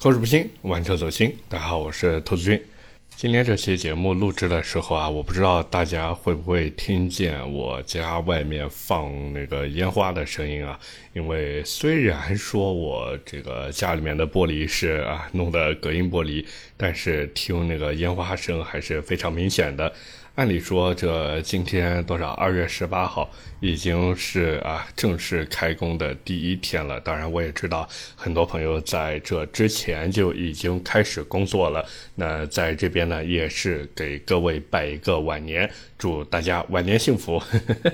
口齿不清，玩车走心。大家好，我是兔子君。今天这期节目录制的时候啊，我不知道大家会不会听见我家外面放那个烟花的声音啊？因为虽然说我这个家里面的玻璃是啊弄的隔音玻璃，但是听那个烟花声还是非常明显的。按理说，这今天多少？二月十八号已经是啊正式开工的第一天了。当然，我也知道很多朋友在这之前就已经开始工作了。那在这边呢，也是给各位拜一个晚年，祝大家晚年幸福。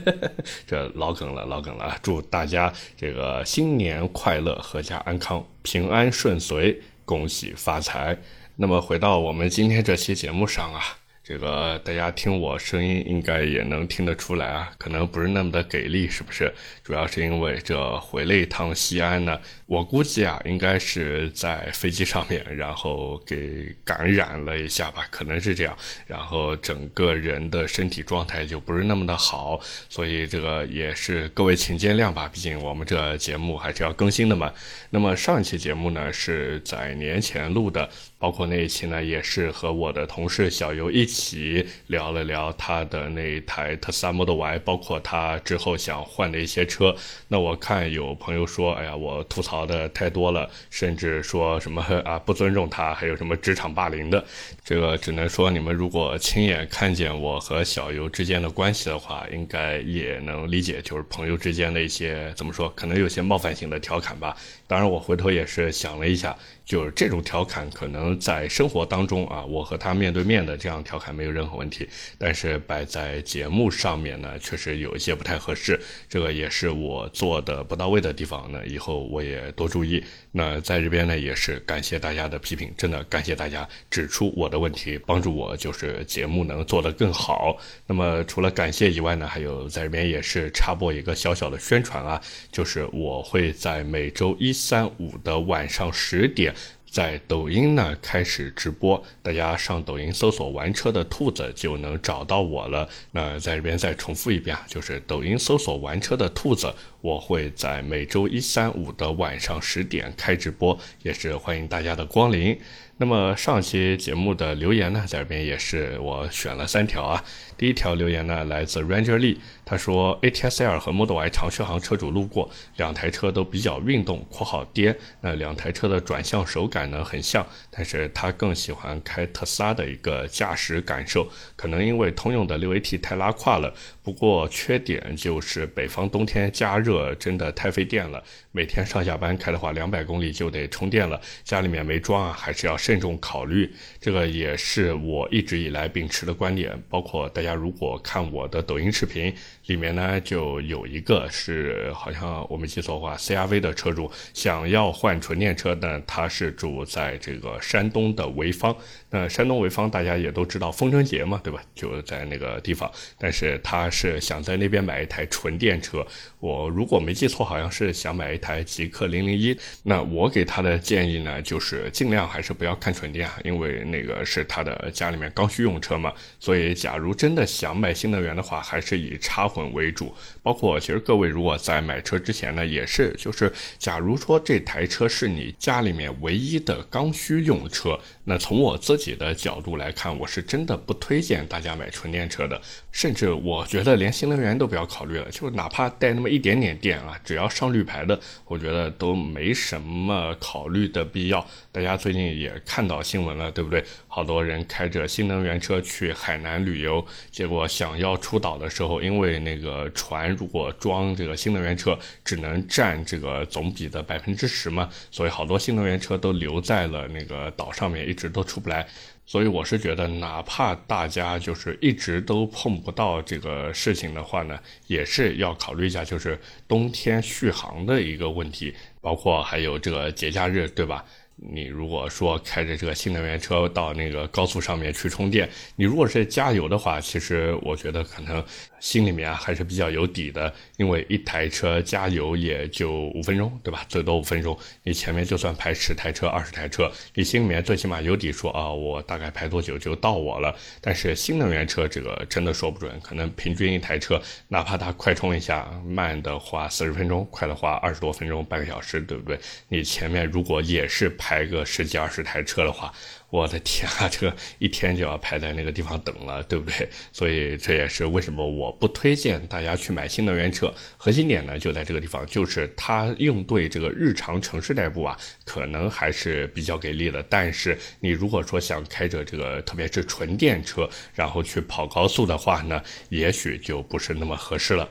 这老梗了，老梗了。祝大家这个新年快乐，阖家安康，平安顺遂，恭喜发财。那么回到我们今天这期节目上啊。这个大家听我声音应该也能听得出来啊，可能不是那么的给力，是不是？主要是因为这回了一趟西安呢，我估计啊，应该是在飞机上面，然后给感染了一下吧，可能是这样，然后整个人的身体状态就不是那么的好，所以这个也是各位请见谅吧，毕竟我们这节目还是要更新的嘛。那么上一期节目呢是在年前录的，包括那一期呢也是和我的同事小游一起。聊了聊他的那一台特斯拉 Model Y，包括他之后想换的一些车。那我看有朋友说，哎呀，我吐槽的太多了，甚至说什么啊不尊重他，还有什么职场霸凌的。这个只能说你们如果亲眼看见我和小游之间的关系的话，应该也能理解，就是朋友之间的一些怎么说，可能有些冒犯性的调侃吧。当然，我回头也是想了一下。就是这种调侃，可能在生活当中啊，我和他面对面的这样调侃没有任何问题，但是摆在节目上面呢，确实有一些不太合适。这个也是我做的不到位的地方呢，以后我也多注意。那在这边呢，也是感谢大家的批评，真的感谢大家指出我的问题，帮助我就是节目能做得更好。那么除了感谢以外呢，还有在这边也是插播一个小小的宣传啊，就是我会在每周一、三、五的晚上十点。在抖音呢开始直播，大家上抖音搜索“玩车的兔子”就能找到我了。那在这边再重复一遍啊，就是抖音搜索“玩车的兔子”，我会在每周一、三、五的晚上十点开直播，也是欢迎大家的光临。那么上期节目的留言呢，在这边也是我选了三条啊。第一条留言呢，来自 Ranger Lee，他说 ATS-L 和 Model Y 长续航车主路过，两台车都比较运动（括号颠）。那两台车的转向手感呢很像，但是他更喜欢开特斯拉的一个驾驶感受，可能因为通用的六 AT 太拉胯了。不过缺点就是北方冬天加热真的太费电了，每天上下班开的话，两百公里就得充电了。家里面没装啊，还是要慎重考虑。这个也是我一直以来秉持的观点，包括大家如果看我的抖音视频。里面呢就有一个是好像我没记错的话，CRV 的车主想要换纯电车呢，他是住在这个山东的潍坊。那山东潍坊大家也都知道风筝节嘛，对吧？就在那个地方。但是他是想在那边买一台纯电车。我如果没记错，好像是想买一台极氪零零一。那我给他的建议呢，就是尽量还是不要看纯电啊，因为那个是他的家里面刚需用车嘛。所以假如真的想买新能源的话，还是以插。混为主，包括其实各位如果在买车之前呢，也是就是，假如说这台车是你家里面唯一的刚需用车，那从我自己的角度来看，我是真的不推荐大家买纯电车的，甚至我觉得连新能源都不要考虑了，就哪怕带那么一点点电啊，只要上绿牌的，我觉得都没什么考虑的必要。大家最近也看到新闻了，对不对？好多人开着新能源车去海南旅游，结果想要出岛的时候，因为那个船如果装这个新能源车，只能占这个总比的百分之十嘛，所以好多新能源车都留在了那个岛上面，一直都出不来。所以我是觉得，哪怕大家就是一直都碰不到这个事情的话呢，也是要考虑一下，就是冬天续航的一个问题，包括还有这个节假日，对吧？你如果说开着这个新能源车到那个高速上面去充电，你如果是加油的话，其实我觉得可能心里面还是比较有底的，因为一台车加油也就五分钟，对吧？最多五分钟，你前面就算排十台车、二十台车，你心里面最起码有底，说啊，我大概排多久就到我了。但是新能源车这个真的说不准，可能平均一台车，哪怕它快充一下，慢的话四十分钟，快的话二十多分钟、半个小时，对不对？你前面如果也是。排个十几二十台车的话。我的天啊，这个一天就要排在那个地方等了，对不对？所以这也是为什么我不推荐大家去买新能源车。核心点呢就在这个地方，就是它应对这个日常城市代步啊，可能还是比较给力的。但是你如果说想开着这个，特别是纯电车，然后去跑高速的话呢，也许就不是那么合适了。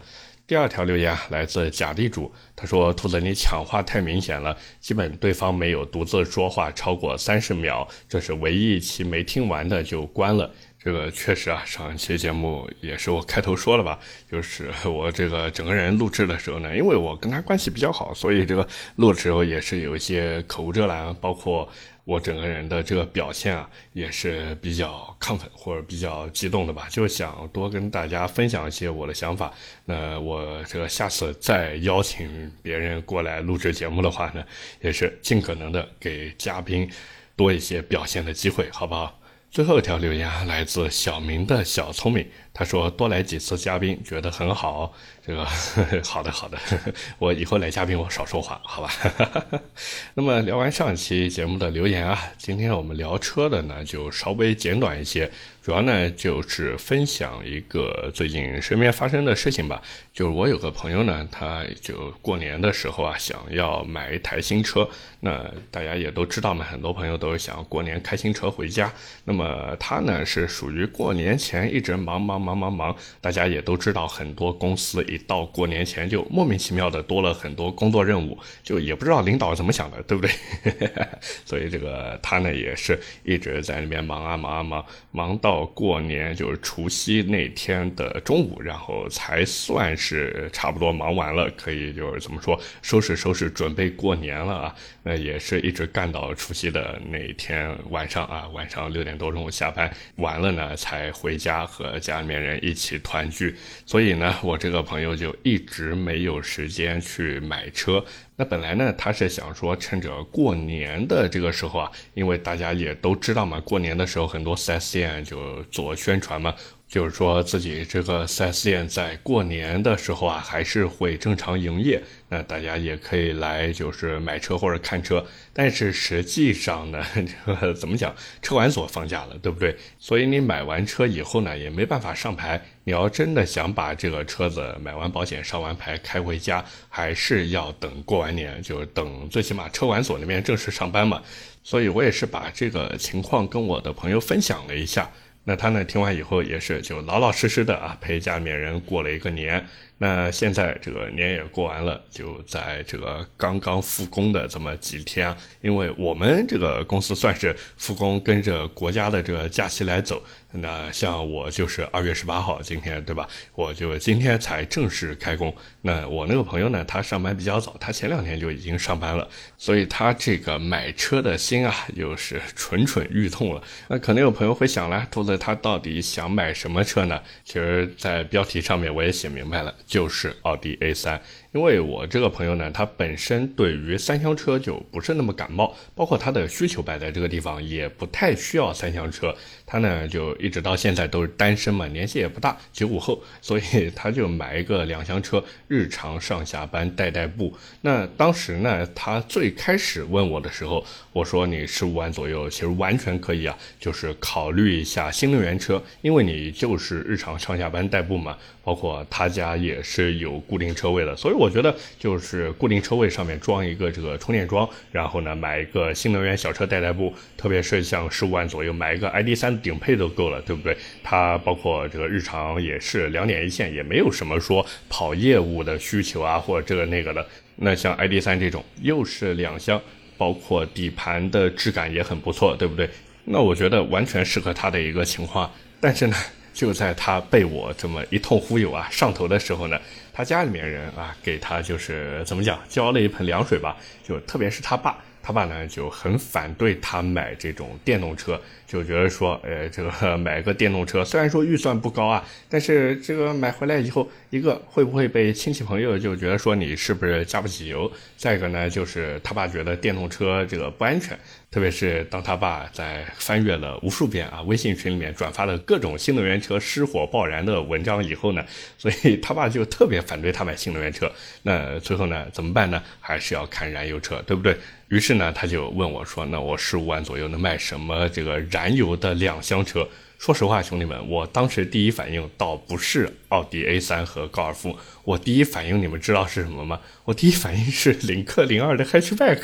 第二条留言来自假地主，他说：“兔子，你抢话太明显了，基本对方没有独自说话超过三十秒，这是唯一一期没听完的就关了。”这个确实啊，上一期节目也是我开头说了吧，就是我这个整个人录制的时候呢，因为我跟他关系比较好，所以这个录的时候也是有一些口无遮拦，包括。我整个人的这个表现啊，也是比较亢奋或者比较激动的吧，就想多跟大家分享一些我的想法。那我这个下次再邀请别人过来录制节目的话呢，也是尽可能的给嘉宾多一些表现的机会，好不好？最后一条留言来自小明的小聪明，他说多来几次嘉宾觉得很好。这个呵呵好的好的呵呵，我以后来嘉宾我少说话，好吧？那么聊完上期节目的留言啊，今天我们聊车的呢就稍微简短一些，主要呢就是分享一个最近身边发生的事情吧。就是我有个朋友呢，他就过年的时候啊想要买一台新车，那大家也都知道嘛，很多朋友都是想过年开新车回家。那么他呢是属于过年前一直忙忙忙忙忙，大家也都知道很多公司。一到过年前就莫名其妙的多了很多工作任务，就也不知道领导怎么想的，对不对？所以这个他呢也是一直在那边忙啊忙啊忙，忙到过年就是除夕那天的中午，然后才算是差不多忙完了，可以就是怎么说收拾收拾准备过年了啊。那也是一直干到除夕的那天晚上啊，晚上六点多钟下班完了呢，才回家和家里面人一起团聚。所以呢，我这个朋友就一直没有时间去买车。那本来呢，他是想说趁着过年的这个时候啊，因为大家也都知道嘛，过年的时候很多 4S 店就做宣传嘛。就是说自己这个 4S 店在过年的时候啊，还是会正常营业，那大家也可以来，就是买车或者看车。但是实际上呢，这个怎么讲，车管所放假了，对不对？所以你买完车以后呢，也没办法上牌。你要真的想把这个车子买完保险、上完牌开回家，还是要等过完年，就是等最起码车管所那边正式上班嘛。所以我也是把这个情况跟我的朋友分享了一下。那他呢？听完以后也是就老老实实的啊，陪家里面人过了一个年。那现在这个年也过完了，就在这个刚刚复工的这么几天，因为我们这个公司算是复工，跟着国家的这个假期来走。那像我就是二月十八号，今天对吧？我就今天才正式开工。那我那个朋友呢，他上班比较早，他前两天就已经上班了，所以他这个买车的心啊，又是蠢蠢欲动了。那可能有朋友会想了，兔子他到底想买什么车呢？其实，在标题上面我也写明白了，就是奥迪 A 三。因为我这个朋友呢，他本身对于三厢车就不是那么感冒，包括他的需求摆在这个地方，也不太需要三厢车。他呢就一直到现在都是单身嘛，年纪也不大，九五后，所以 他就买一个两厢车，日常上下班代代步。那当时呢，他最开始问我的时候，我说你十五万左右，其实完全可以啊，就是考虑一下新能源车，因为你就是日常上下班代步嘛。包括他家也是有固定车位的，所以我我觉得就是固定车位上面装一个这个充电桩，然后呢买一个新能源小车代代步，特别是像十五万左右买一个 ID.3 顶配都够了，对不对？它包括这个日常也是两点一线，也没有什么说跑业务的需求啊，或者这个那个的。那像 ID.3 这种又是两厢，包括底盘的质感也很不错，对不对？那我觉得完全适合他的一个情况，但是呢。就在他被我这么一通忽悠啊上头的时候呢，他家里面人啊给他就是怎么讲浇了一盆凉水吧，就特别是他爸。他爸呢就很反对他买这种电动车，就觉得说，呃，这个买个电动车，虽然说预算不高啊，但是这个买回来以后，一个会不会被亲戚朋友就觉得说你是不是加不起油？再一个呢，就是他爸觉得电动车这个不安全。特别是当他爸在翻阅了无数遍啊微信群里面转发的各种新能源车失火爆燃的文章以后呢，所以他爸就特别反对他买新能源车。那最后呢，怎么办呢？还是要看燃油车，对不对？于是呢，他就问我说：“那我十五万左右能买什么这个燃油的两厢车？”说实话，兄弟们，我当时第一反应倒不是奥迪 A3 和高尔夫，我第一反应你们知道是什么吗？我第一反应是领克零二的 Hatchback。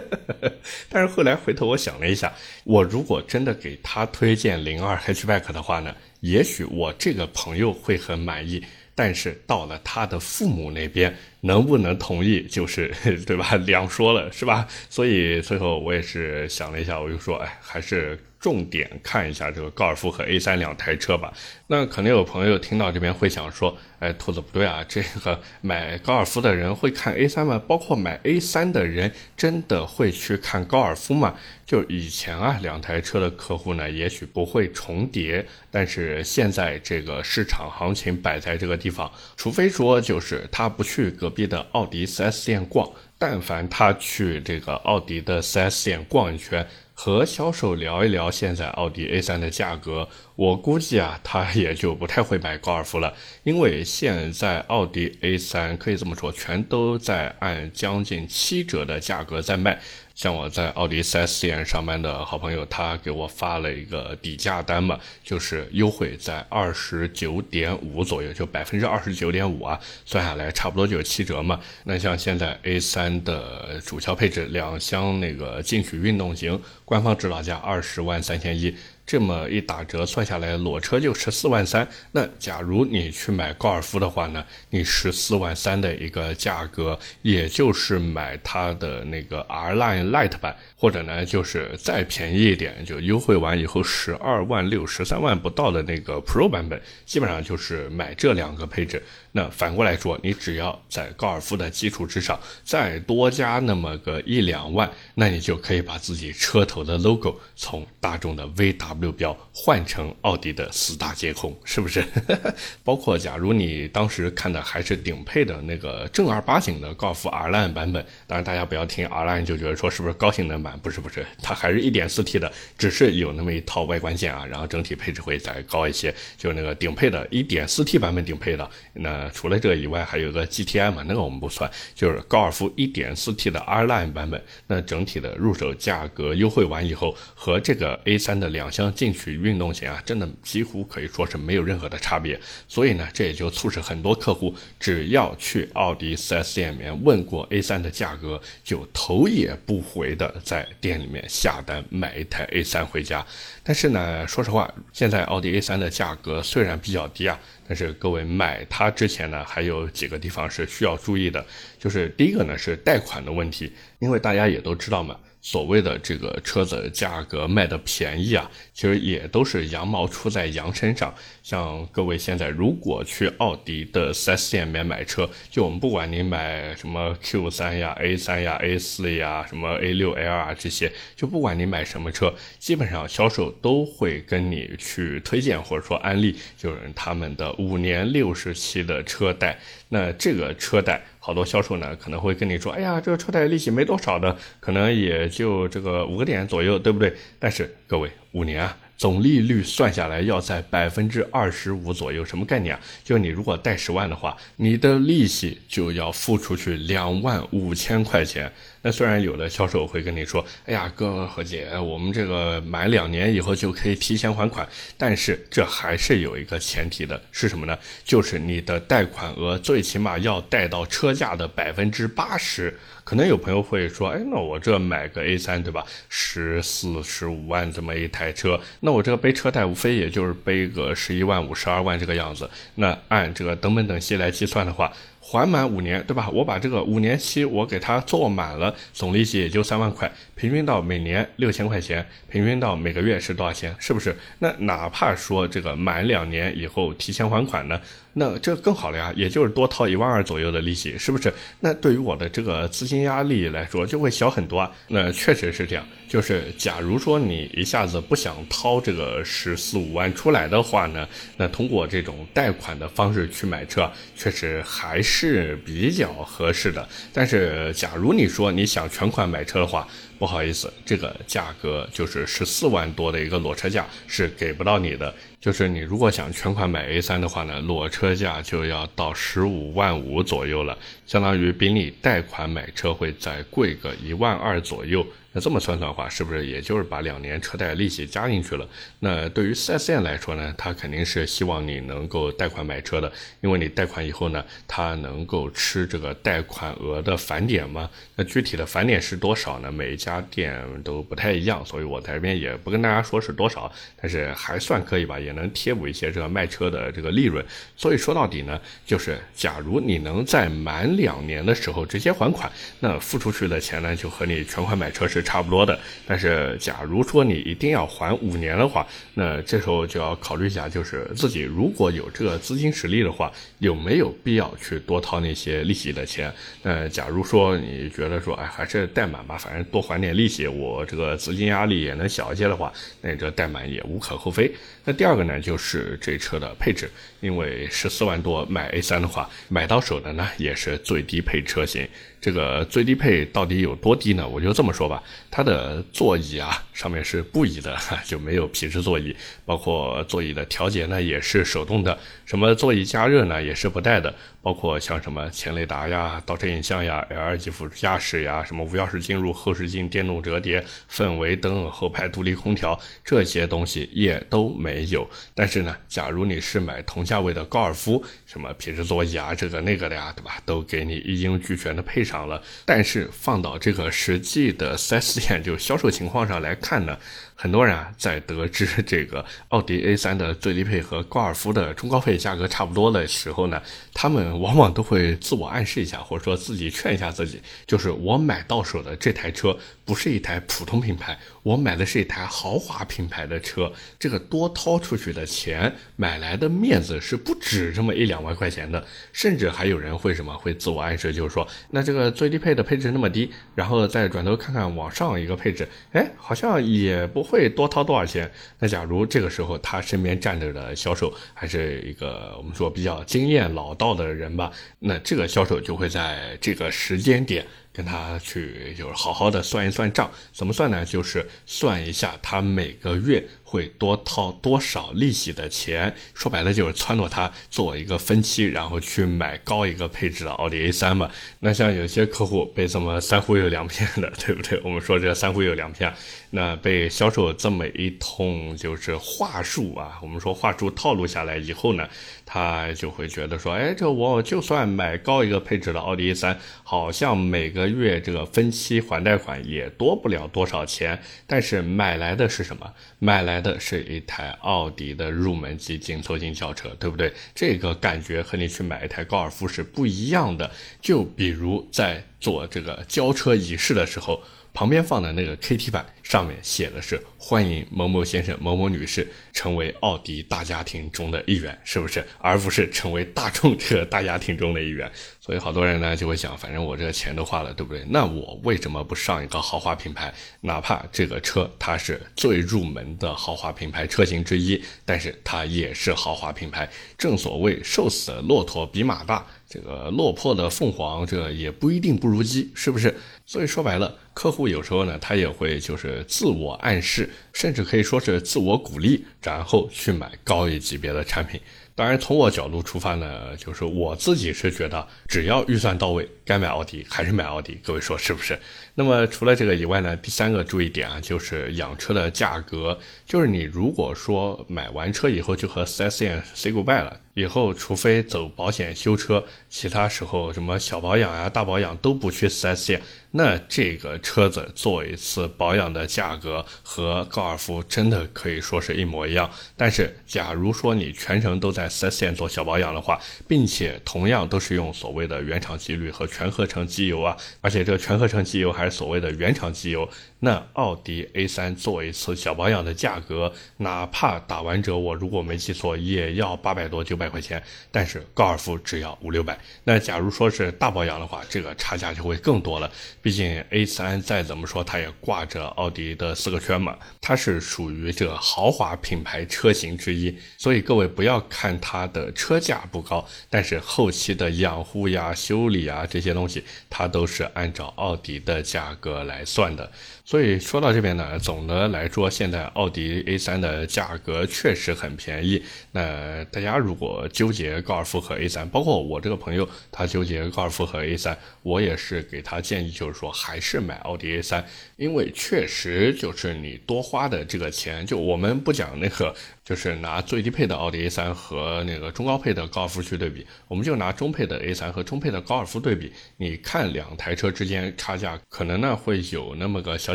但是后来回头我想了一下，我如果真的给他推荐零二 Hatchback 的话呢，也许我这个朋友会很满意，但是到了他的父母那边，能不能同意，就是 对吧？两说了，是吧？所以最后我也是想了一下，我就说，哎，还是。重点看一下这个高尔夫和 A3 两台车吧。那可能有朋友听到这边会想说，哎，兔子不对啊，这个买高尔夫的人会看 A3 吗？包括买 A3 的人真的会去看高尔夫吗？就以前啊，两台车的客户呢，也许不会重叠，但是现在这个市场行情摆在这个地方，除非说就是他不去隔壁的奥迪 4S 店逛，但凡他去这个奥迪的 4S 店逛一圈。和销售聊一聊现在奥迪 A3 的价格，我估计啊，他也就不太会买高尔夫了，因为现在奥迪 A3 可以这么说，全都在按将近七折的价格在卖。像我在奥迪 4S 店上班的好朋友，他给我发了一个底价单嘛，就是优惠在二十九点五左右，就百分之二十九点五啊，算下来差不多就是七折嘛。那像现在 A3 的主销配置两厢那个进取运动型，官方指导价二十万三千一。这么一打折算下来，裸车就十四万三。那假如你去买高尔夫的话呢，你十四万三的一个价格，也就是买它的那个 R Line Light 版，或者呢就是再便宜一点，就优惠完以后十二万六、十三万不到的那个 Pro 版本，基本上就是买这两个配置。那反过来说，你只要在高尔夫的基础之上再多加那么个一两万，那你就可以把自己车头的 logo 从大众的 VW 标换成奥迪的四大皆空，是不是？包括假如你当时看的还是顶配的那个正儿八经的高尔夫 R Line 版本，当然大家不要听 R Line 就觉得说是不是高性能版？不是不是，它还是一点四 T 的，只是有那么一套外观线啊，然后整体配置会再高一些，就那个顶配的一点四 T 版本顶配的那。除了这个以外，还有个 GTI 嘛，那个我们不算，就是高尔夫 1.4T 的 R Line 版本。那整体的入手价格优惠完以后，和这个 A3 的两厢进取运动型啊，真的几乎可以说是没有任何的差别。所以呢，这也就促使很多客户只要去奥迪 4S 店里面问过 A3 的价格，就头也不回的在店里面下单买一台 A3 回家。但是呢，说实话，现在奥迪 A3 的价格虽然比较低啊。但是各位买它之前呢，还有几个地方是需要注意的，就是第一个呢是贷款的问题，因为大家也都知道嘛。所谓的这个车子价格卖的便宜啊，其实也都是羊毛出在羊身上。像各位现在如果去奥迪的 4S 店里面买车，就我们不管你买什么 Q3 呀、A3 呀、A4 呀、什么 A6L 啊这些，就不管你买什么车，基本上销售都会跟你去推荐或者说安利，就是他们的五年六十期的车贷。那这个车贷，好多销售呢可能会跟你说，哎呀，这个车贷利息没多少的，可能也就这个五个点左右，对不对？但是各位，五年啊。总利率算下来要在百分之二十五左右，什么概念啊？就你如果贷十万的话，你的利息就要付出去两万五千块钱。那虽然有的销售会跟你说，哎呀，哥和姐，我们这个满两年以后就可以提前还款，但是这还是有一个前提的，是什么呢？就是你的贷款额最起码要贷到车价的百分之八十。可能有朋友会说，哎，那我这买个 A3 对吧？十四十五万这么一台车，那我这个背车贷无非也就是背个十一万五、十二万这个样子。那按这个等本等息来计算的话。还满五年，对吧？我把这个五年期我给他做满了，总利息也就三万块，平均到每年六千块钱，平均到每个月是多少钱？是不是？那哪怕说这个满两年以后提前还款呢？那这更好了呀，也就是多掏一万二左右的利息，是不是？那对于我的这个资金压力来说就会小很多啊。那确实是这样，就是假如说你一下子不想掏这个十四五万出来的话呢，那通过这种贷款的方式去买车，确实还是。是比较合适的。但是，假如你说你想全款买车的话，不好意思，这个价格就是十四万多的一个裸车价是给不到你的。就是你如果想全款买 A3 的话呢，裸车价就要到十五万五左右了，相当于比你贷款买车会再贵个一万二左右。那这么算算的话，是不是也就是把两年车贷利息加进去了？那对于 4S 店来说呢，他肯定是希望你能够贷款买车的，因为你贷款以后呢，他能够吃这个贷款额的返点嘛。那具体的返点是多少呢？每一家店都不太一样，所以我在这边也不跟大家说是多少，但是还算可以吧，也能贴补一些这个卖车的这个利润。所以说到底呢，就是假如你能在满两年的时候直接还款，那付出去的钱呢，就和你全款买车是。差不多的，但是假如说你一定要还五年的话，那这时候就要考虑一下，就是自己如果有这个资金实力的话，有没有必要去多掏那些利息的钱？那假如说你觉得说，哎，还是贷满吧，反正多还点利息，我这个资金压力也能小一些的话，那这贷满也无可厚非。那第二个呢，就是这车的配置，因为十四万多买 A 三的话，买到手的呢也是最低配车型。这个最低配到底有多低呢？我就这么说吧，它的座椅啊上面是布椅的，就没有皮质座椅，包括座椅的调节呢也是手动的，什么座椅加热呢也是不带的。包括像什么前雷达呀、倒车影像呀、L 二级辅助驾驶呀、什么无钥匙进入、后视镜、电动折叠、氛围灯、后排独立空调这些东西也都没有。但是呢，假如你是买同价位的高尔夫，什么皮质座椅啊、这个那个的呀，对吧？都给你一应俱全的配上了。但是放到这个实际的 4S 店就销售情况上来看呢？很多人啊，在得知这个奥迪 A3 的最低配和高尔夫的中高配价格差不多的时候呢，他们往往都会自我暗示一下，或者说自己劝一下自己，就是我买到手的这台车不是一台普通品牌，我买的是一台豪华品牌的车，这个多掏出去的钱买来的面子是不止这么一两万块钱的，甚至还有人会什么会自我暗示，就是说，那这个最低配的配置那么低，然后再转头看看网上一个配置，哎，好像也不。会多掏多少钱？那假如这个时候他身边站着的销售还是一个我们说比较经验老道的人吧，那这个销售就会在这个时间点跟他去就是好好的算一算账。怎么算呢？就是算一下他每个月。会多掏多少利息的钱？说白了就是撺掇他做一个分期，然后去买高一个配置的奥迪 A3 嘛。那像有些客户被这么三忽悠两 骗的，对不对？我们说这三忽悠两骗，那被销售这么一通就是话术啊，我们说话术套路下来以后呢，他就会觉得说，哎，这我就算买高一个配置的奥迪 A3，好像每个月这个分期还贷款也多不了多少钱，但是买来的是什么？买来。的是一台奥迪的入门级紧凑型轿车，对不对？这个感觉和你去买一台高尔夫是不一样的。就比如在做这个交车仪式的时候。旁边放的那个 KT 板上面写的是欢迎某某先生、某某女士成为奥迪大家庭中的一员，是不是？而不是成为大众这个大家庭中的一员。所以好多人呢就会想，反正我这个钱都花了，对不对？那我为什么不上一个豪华品牌？哪怕这个车它是最入门的豪华品牌车型之一，但是它也是豪华品牌。正所谓瘦死的骆驼比马大。这个落魄的凤凰，这也不一定不如鸡，是不是？所以说白了，客户有时候呢，他也会就是自我暗示，甚至可以说是自我鼓励，然后去买高一级别的产品。当然，从我角度出发呢，就是我自己是觉得，只要预算到位，该买奥迪还是买奥迪。各位说是不是？那么除了这个以外呢，第三个注意点啊，就是养车的价格。就是你如果说买完车以后就和 4S 店 say goodbye 了，以后除非走保险修车，其他时候什么小保养呀、大保养都不去 4S 店。那这个车子做一次保养的价格和高尔夫真的可以说是一模一样。但是，假如说你全程都在 4S 店做小保养的话，并且同样都是用所谓的原厂机滤和全合成机油啊，而且这全合成机油还还是所谓的原厂机油，那奥迪 A3 做一次小保养的价格，哪怕打完折，我如果没记错，也要八百多九百百块钱，但是高尔夫只要五六百。那假如说是大保养的话，这个差价就会更多了。毕竟 A3 再怎么说，它也挂着奥迪的四个圈嘛，它是属于这个豪华品牌车型之一，所以各位不要看它的车价不高，但是后期的养护呀、修理啊这些东西，它都是按照奥迪的价格来算的。所以说到这边呢，总的来说，现在奥迪 A3 的价格确实很便宜。那大家如果我纠结高尔夫和 A 三包括我这个朋友，他纠结高尔夫和 A 三我也是给他建议，就是说还是买奥迪 A 三因为确实就是你多花的这个钱，就我们不讲那个。就是拿最低配的奥迪 A3 和那个中高配的高尔夫去对比，我们就拿中配的 A3 和中配的高尔夫对比，你看两台车之间差价可能呢会有那么个小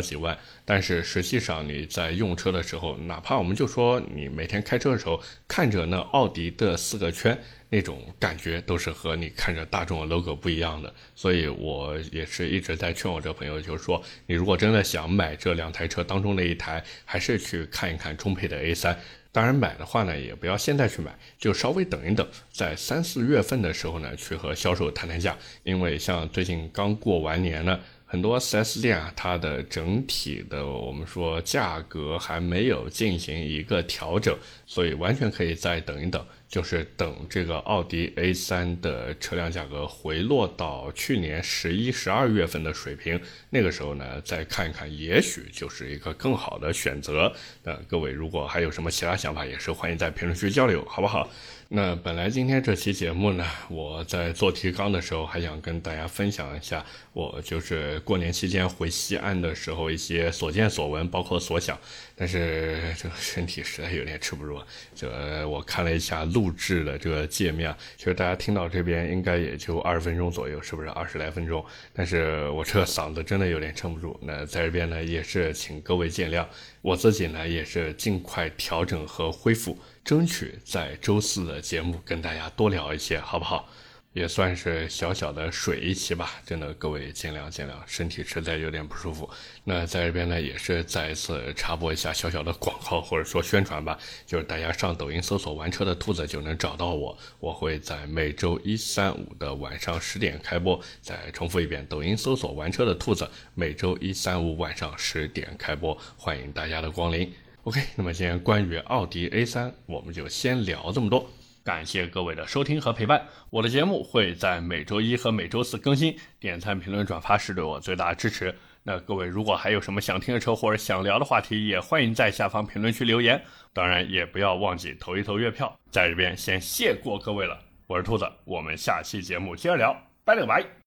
几万，但是实际上你在用车的时候，哪怕我们就说你每天开车的时候看着那奥迪的四个圈，那种感觉都是和你看着大众的 logo 不一样的。所以我也是一直在劝我这朋友，就是说你如果真的想买这两台车当中的一台，还是去看一看中配的 A3。当然买的话呢，也不要现在去买，就稍微等一等，在三四月份的时候呢，去和销售谈谈价。因为像最近刚过完年呢，很多 4S 店啊，它的整体的我们说价格还没有进行一个调整，所以完全可以再等一等。就是等这个奥迪 A3 的车辆价格回落到去年十一、十二月份的水平，那个时候呢，再看一看，也许就是一个更好的选择。那各位如果还有什么其他想法，也是欢迎在评论区交流，好不好？那本来今天这期节目呢，我在做提纲的时候，还想跟大家分享一下，我就是过年期间回西安的时候一些所见所闻，包括所想。但是这个身体实在有点吃不住，这我看了一下路 录制的这个界面，其实大家听到这边应该也就二十分钟左右，是不是二十来分钟？但是我这嗓子真的有点撑不住。那在这边呢，也是请各位见谅，我自己呢也是尽快调整和恢复。争取在周四的节目跟大家多聊一些，好不好？也算是小小的水一期吧。真的，各位见谅见谅，身体实在有点不舒服。那在这边呢，也是再一次插播一下小小的广告或者说宣传吧。就是大家上抖音搜索“玩车的兔子”就能找到我。我会在每周一、三、五的晚上十点开播。再重复一遍，抖音搜索“玩车的兔子”，每周一、三、五晚上十点开播，欢迎大家的光临。OK，那么今天关于奥迪 A3，我们就先聊这么多。感谢各位的收听和陪伴。我的节目会在每周一和每周四更新，点赞、评论、转发是对我最大的支持。那各位如果还有什么想听的车或者想聊的话题，也欢迎在下方评论区留言。当然也不要忘记投一投月票。在这边先谢过各位了，我是兔子，我们下期节目接着聊，拜了个拜。